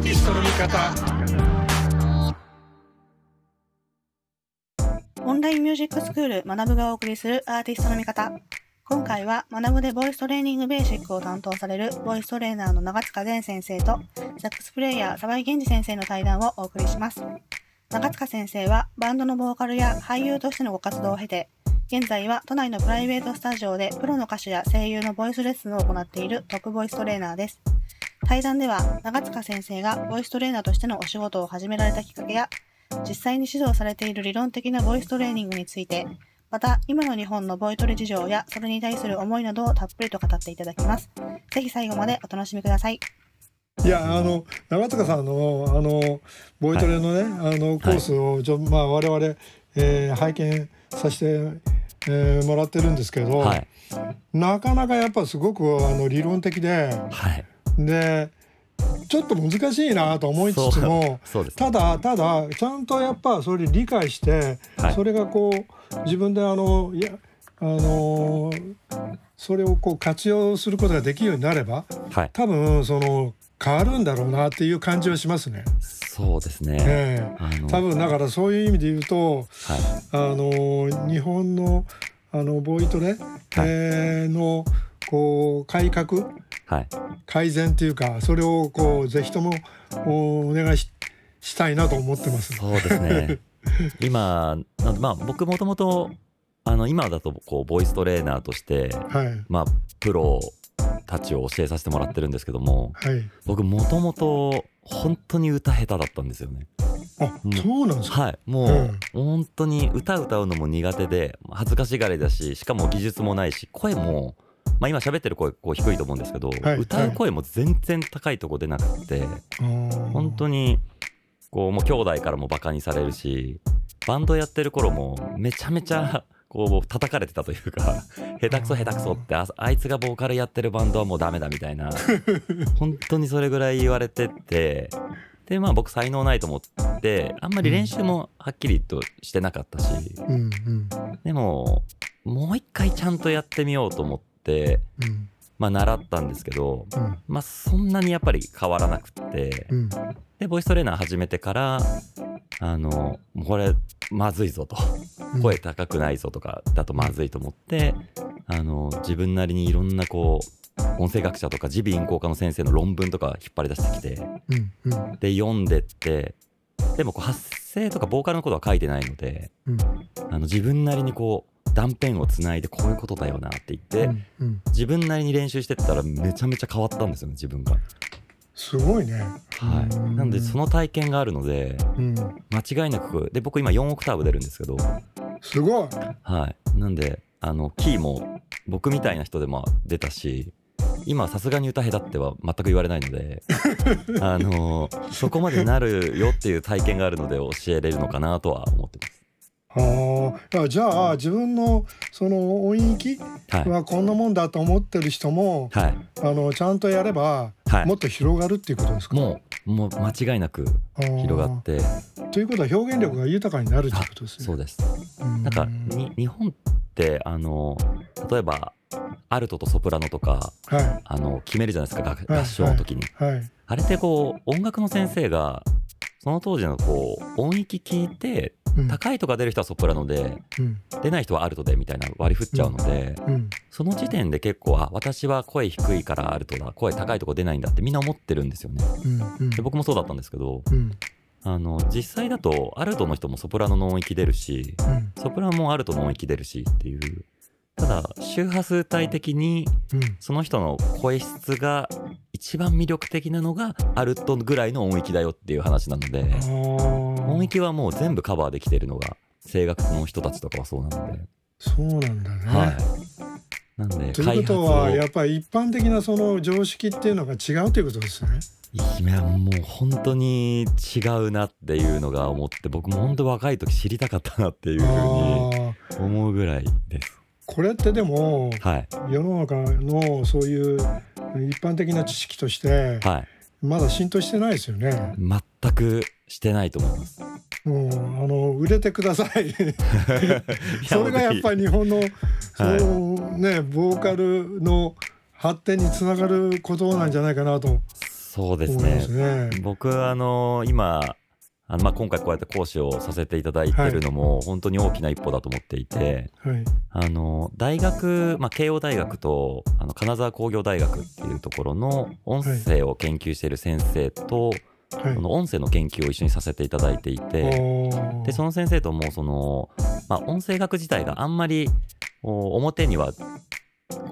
ーティストの味方オンラインミュージックスクール学ぶがお送りするアーティストの味方。今回は学ぶでボイストレーニングベーシックを担当されるボイストレーナーの長塚善先生とサックスプレイヤー沢井源二先生の対談をお送りします。長塚先生はバンドのボーカルや俳優としてのご活動を経て、現在は都内のプライベートスタジオでプロの歌手や声優のボイスレッスンを行っているトップボイストレーナーです。対談では長塚先生がボイストレーナーとしてのお仕事を始められたきっかけや実際に指導されている理論的なボイストレーニングについて、また今の日本のボイトレ事情やそれに対する思いなどをたっぷりと語っていただきます。ぜひ最後までお楽しみください。いやあの長塚さんのあのボイトレのね、はい、あのコースをちょ、まあ我々、えー、拝見させて、えー、もらってるんですけど、はい、なかなかやっぱすごくあの理論的で、はい、でちょっと難しいなと思いつつも ただただちゃんとやっぱそれ理解して、はい、それがこう自分であのいやあのそれをこう活用することができるようになれば、はい、多分その変わるんだろうなっていう感じはしますね。そうですね。えー、多分だからそういう意味で言うと、はい、あの日本のあのボイトレ、はい、えー、のこう改革、はい、改善っていうかそれをこうぜひともお願いししたいなと思ってます。そうですね。今まあ僕もともとあの今だとこうボイストレーナーとして、はい、まあプロたちを教えさせてもらってるんですけども、はい、僕もともと本当に歌下手だったんですよね。あそうなんですか？はい。もう、うん、本当に歌歌うのも苦手で恥ずかしがりだししかも技術もないし声も、まあ、今喋ってる声こう低いと思うんですけど、はい、歌う声も全然高いとこ出なくて、はい、本当にこうもう兄弟からもバカにされるしバンドやってる頃もめちゃめちゃこう叩かれてたというか下手くそ下手くそってあいつがボーカルやってるバンドはもうダメだみたいな。本当にそれぐらい言われててでまあ僕才能ないと思ってあんまり練習もはっきりとしてなかったし、うん。うん、でももう一回ちゃんとやってみようと思っまあ習ったんですけど、うん、まあそんなにやっぱり変わらなくって、うん、でボイストレーナー始めてからあのこれまずいぞと。声高くないぞとかだとまずいと思って、あの自分なりにいろんなこう音声学者とか耳鼻咽喉科の先生の論文とか引っ張り出してきて、うん。うん、で読んでってでもこう発声とかボーカルのことは書いてないので、うん、あの自分なりにこう断片をつないでこういうことだよなって言って、うんうん、自分なりに練習してったらめちゃめちゃ変わったんですよね自分が。すごいね。はい。なんでその体験があるので、うん、間違いなくで僕今4オクターブ出るんですけど。すごい。はい。なんであのキーも僕みたいな人でも出たし今さすがに歌下手っては全く言われないので あのそこまでなるよっていう体験があるので教えれるのかなとは思ってます。はあ、じゃあ自分のその音域はこんなもんだと思ってる人も、はい、あのちゃんとやればもっと広がるっていうことですか、もうもう間違いなく広がって。ということは表現力が豊かになるってことですね。そうです。なんかに日本ってあの例えばアルトとソプラノとか、はい、あの決めるじゃないですか合唱の時に、はい。はい、あれってこう音楽の先生がその当時のこう音域聞いて、うん、高いとか出る人はソプラノで、うん、出ない人はアルトでみたいな割り振っちゃうので、うん、その時点で結構あ私は声低いからアルトだ声高いとこ出ないんだってみんな思ってるんですよね。で僕もそうだったんですけど、あの実際だとアルトの人もソプラノの音域出るし、ソプラノもアルトの音域出るしっていうただ周波数帯的にその人の声質が一番魅力的なのがアルトぐらいの音域だよっていう話なので音域はもう全部カバーできてるのが声楽の人たちとかはそうなので。そうなんだね、はい、なんでということはやっぱり一般的なその常識っていうのが違うということですね。いやもう本当に違うなっていうのが思って僕も本当若い時知りたかったなっていうふうに思うぐらいです。これってでも、はい、世の中のそういう一般的な知識として、はい、まだ浸透してないですよね。全くしてないと思います。もうあの売れてください。それがやっぱり日本のそのねボーカルの発展につながることなんじゃないかなと。そうですね。すね。僕あの今あのまあ今回こうやって講師をさせていただいてるのも本当に大きな一歩だと思っていて、はい、あの大学、まあ、慶応大学とあの金沢工業大学っていうところの音声を研究している先生と、はい、この音声の研究を一緒にさせていただいていて、でその先生ともその、まあ、音声学自体があんまり表には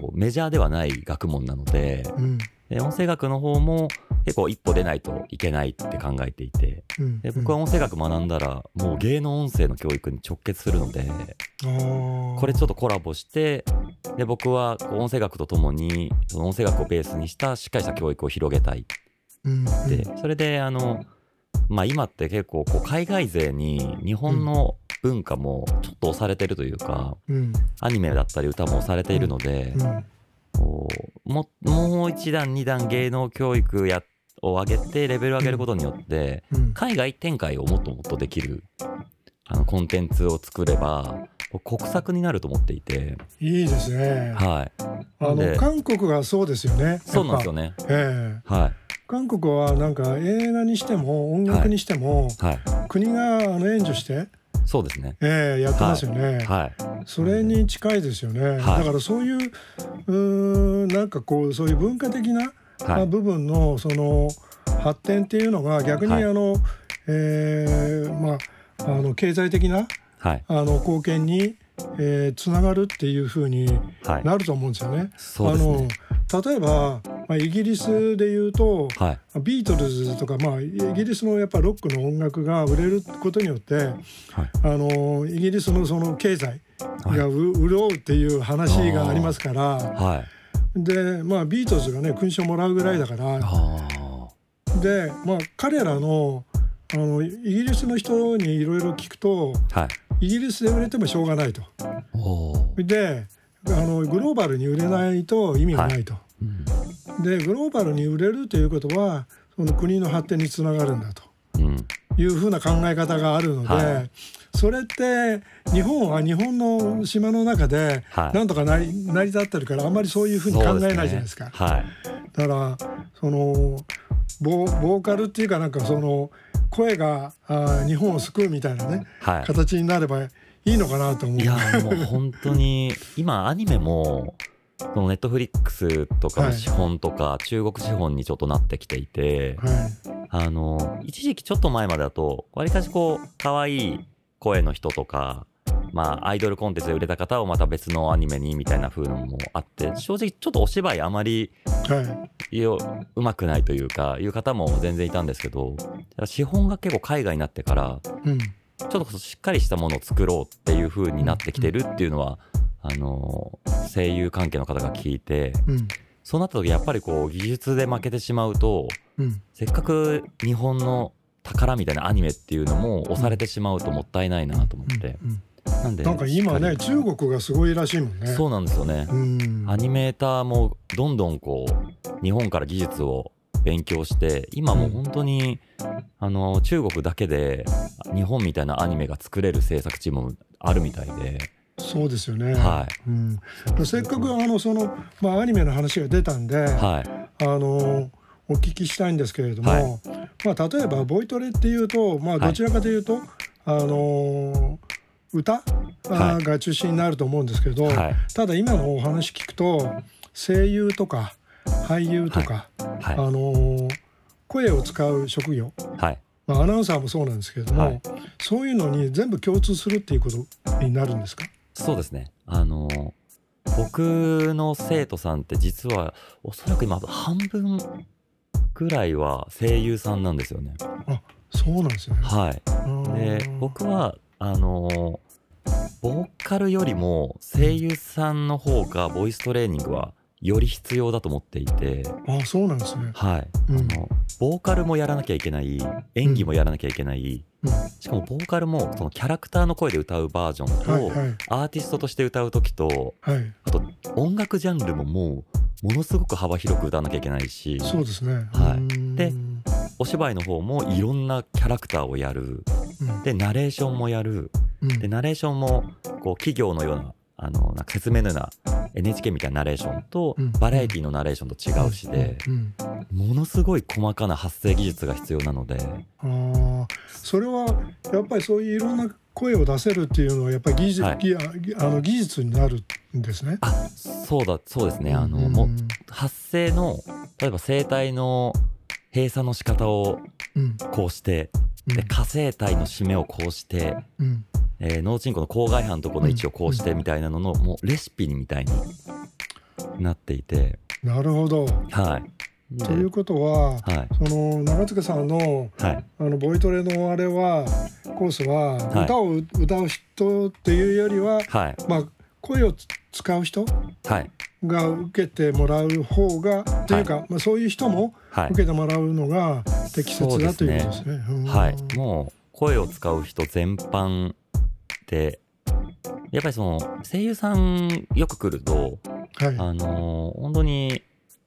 こうメジャーではない学問なので、うん、で音声学の方も結構一歩出ないといけないって考えていて、うん、で僕は音声学学んだらもう芸能音声の教育に直結するのでこれちょっとコラボしてで僕は音声学とともにその音声学をベースにしたしっかりした教育を広げたい、うん、でそれであの、まあ、今って結構こう海外勢に日本の文化もちょっと押されてるというか、うん、アニメだったり歌も押されているので、こうももう一段二段芸能教育やを上げてレベルを上げることによって、海外展開をもっともっとできるあのコンテンツを作れば国策になると思っていて。いいですね。はい。あの韓国がそうですよね。そうなんですよね。ええ。ー、はい韓国はなんか映画にしても音楽にしても、はい、国があの援助してそうですね。ええー、やってますよね。はい。それに近いですよね。はい、だからそういううんなんかこうそういう文化的な、はい、部分のその発展っていうのが逆にあの、はい、えー、まああの経済的な、はい、あの貢献にえー、つながるっていうふうになると思うんですよね。はい、あの例えば、まあ、イギリスでいうと、はい、ビートルズとか、まあ、イギリスのやっぱロックの音楽が売れることによって、はい、あのイギリスのその経済がう、潤うっていう話がありますから、で、まあ、ビートルズがね勲章もらうぐらいだからで、まあ、彼らのあのイギリスの人にいろいろ聞くと、はい、イギリスで売れてもしょうがないと。であのグローバルに売れないと意味がないと。はいうん、でグローバルに売れるということはその国の発展につながるんだと。いうふうな考え方があるので、はい、それって日本は日本の島の中でなんとか成り成り立ってるからあんまりそういうふうに考えないじゃないですか。すねはい、だからそのボボーカルっていうかなんかその声があ日本を救うみたいなね、はい、形になればいいのかなと思う。いやもう本当に今アニメもそのネットフリックスとかの資本とか、中国資本にちょっとなってきていて、はい、あの一時期ちょっと前までだとわりかしこう可愛い声の人とかまあ、アイドルコンテンツで売れた方をまた別のアニメにみたいな風のもあって正直ちょっとお芝居あまり、はい、うまくないというかいう方も全然いたんですけど資本が結構海外になってから、うん、ちょっとしっかりしたものを作ろうっていう風になってきてるっていうのは、あの声優関係の方が聞いて、うん、そうなった時やっぱりこう技術で負けてしまうと、うん、せっかく日本の宝みたいなアニメっていうのも押されてしまうともったいないなと思って。うんなんでなんか今ね中国がすごいらしいもんね。そうなんですよね。アニメーターもどんどんこう日本から技術を勉強して今もう本当に、うん、あの中国だけで日本みたいなアニメが作れる制作チームもあるみたいで。そうですよね、はい。うん、せっかくあのその、まあ、アニメの話が出たんで、はい、あのお聞きしたいんですけれども、はい、まあ、例えばボイトレっていうと、まあ、どちらかというと、はい、あの歌、はい、が中心になると思うんですけど、はい、ただ今のお話聞くと声優とか俳優とか、はい、あのー、声を使う職業、まあ、アナウンサーもそうなんですけれども、そういうのに全部共通するっていうことになるんですか？そうですね。あのー、僕の生徒さんって実はおそらく今半分ぐらいは声優さんなんですよね。あそうなんですよね。はい。で僕はあのボーカルよりも声優さんの方がボイストレーニングはより必要だと思っていて。あそうなんですね。はい、うん、あのボーカルもやらなきゃいけない演技もやらなきゃいけない、うん、しかもボーカルもそのキャラクターの声で歌うバージョンと、はいはい、アーティストとして歌う時と、はい、あと音楽ジャンルももうものすごく幅広く歌わなきゃいけないし。そうですね。はい。でお芝居の方もいろんなキャラクターをやる、でナレーションもやる、でナレーションもこう企業のようなあのなんか説明のような NHK みたいなナレーションとバラエティのナレーションと違うしで、ものすごい細かな発声技術が必要なので。あそれはやっぱりそういういろんな声を出せるっていうのはやっぱり技術,、はい、あの技術になるんですね。あそうだそうですね。あの、も発声の例えば声帯の閉鎖の仕方をこうして、うん、で火星帯の締めをこうして、うん、えー、脳鎮コの口外斑のところの位置をこうしてみたいなのの、もうレシピみたいになっていて。なるほど。はい。ということは、はい、その長塚さんの,、はい、あのボイトレのあれはコースは、歌を歌う人っていうよりは、はい、まあ声を使う人が受けてもらう方が、はい、というか、まあ、そういう人も受けてもらうのが適切だということですね。すね。はい、もう声を使う人全般でやっぱりその声優さんよく来ると、はい、あの本当に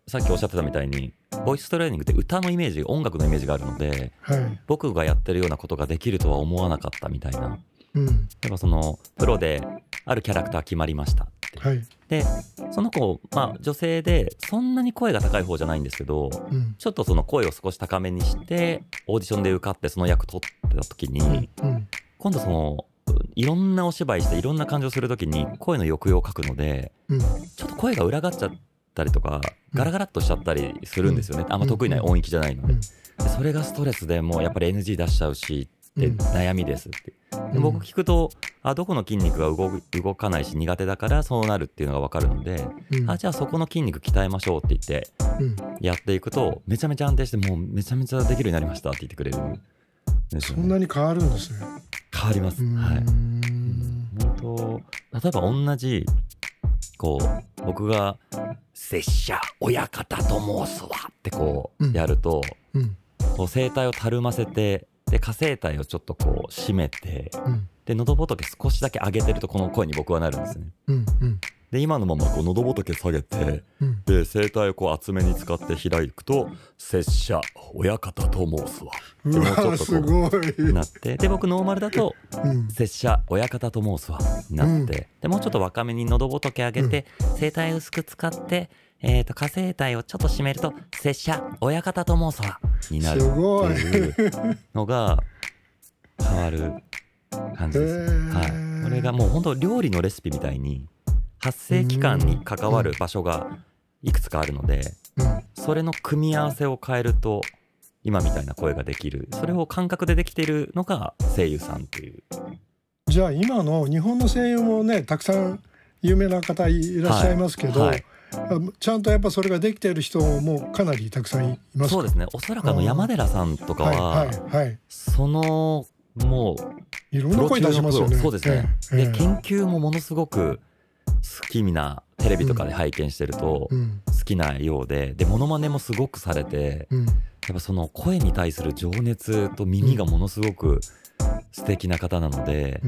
さっきおっしゃってたみたいにボイストレーニングって歌のイメージ音楽のイメージがあるので、はい、僕がやってるようなことができるとは思わなかったみたいな、うん、やっぱそのプロであるキャラクター決まりましたって、はい、でその子、まあ、女性でそんなに声が高い方じゃないんですけど、うん、ちょっとその声を少し高めにしてオーディションで受かってその役取ってた時に、うん、今度そのいろんなお芝居していろんな感情する時に声の抑揚を書くので、うん、ちょっと声が裏返っちゃったりとかガラガラっとしちゃったりするんですよね、あんま得意な音域じゃないので,、それがストレスでもうやっぱり NG 出しちゃうしって悩みですって、で僕聞くとあどこの筋肉が動動かないし苦手だからそうなるっていうのが分かるので、あじゃあそこの筋肉鍛えましょうって言ってやっていくとめちゃめちゃ安定してもうめちゃめちゃできるようになりましたって言ってくれる、ね、そんなに変わるんですね。変わります。はい。本当例えば同じこう僕が「拙者親方と申すわ」ってこうやると、うん。うん、こう声帯をたるませてで下声帯をちょっとこう締めて、うん、で喉仏少しだけ上げてるとこの声に僕はなるんですね。うんうん、で今のままこう喉仏下げて、うん、で声帯をこう厚めに使って開くと「拙者親方と申すわ」でもうちょっとこうなってで僕ノーマルだと「拙者親方と申すわ」になって、でもうちょっと若めに喉仏上げて、声帯薄く使ってえっ、ー、と、火星帯をちょっと締めると、拙者、親方と申すわ、になるっていうのが変わる感じですね。はい。これがもう本当料理のレシピみたいに、発生期間に関わる場所がいくつかあるので、それの組み合わせを変えると、今みたいな声ができる。それを感覚でできているのが声優さんっていう。じゃあ今の日本の声優もね、たくさん有名な方いらっしゃいますけど、はいはいちゃんとやっぱそれができている人もかなりたくさんいますそうですね。おそらくあの山寺さんとかは、はいはいはい、そのもういろんな声出しますよね。そうですね、えー、で研究もものすごく好きなテレビとかで拝見してると好きなようで、でモノマネもすごくされて、やっぱその声に対する情熱と耳がものすごく素敵な方なので、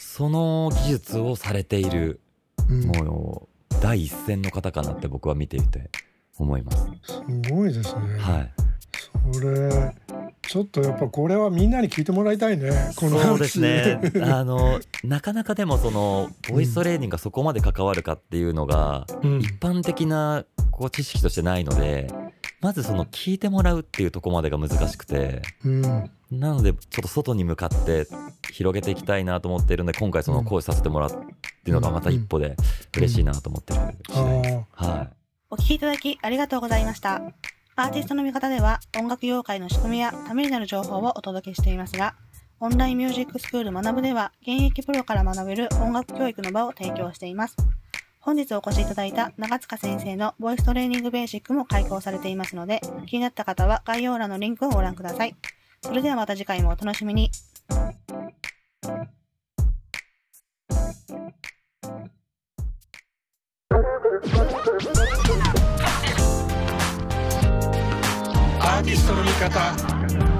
その技術をされている、もう第一線の方かなって僕は見ていて思います。すごいですね。はい。それちょっとやっぱこれはみんなに聞いてもらいたいね。このそうですね。あのなかなかでもそのボイストレーニングがそこまで関わるかっていうのが、うん、一般的なこう知識としてないので、まずその聞いてもらうっていうとこまでが難しくて、うん、なのでちょっと外に向かって広げていきたいなと思っているので今回その講師させてもらうっていうのがまた一歩で嬉しいなと思ってる次第です。はい。お聞きいただきありがとうございました。アーティストの見方では音楽業界の仕組みやためになる情報をお届けしていますが、オンラインミュージックスクール学ぶでは現役プロから学べる音楽教育の場を提供しています。本日お越しいただいた長塚先生のボイストレーニングベーシックも開講されていますので、気になった方は概要欄のリンクをご覧ください。それではまた次回もお楽しみに。Kata. Kata.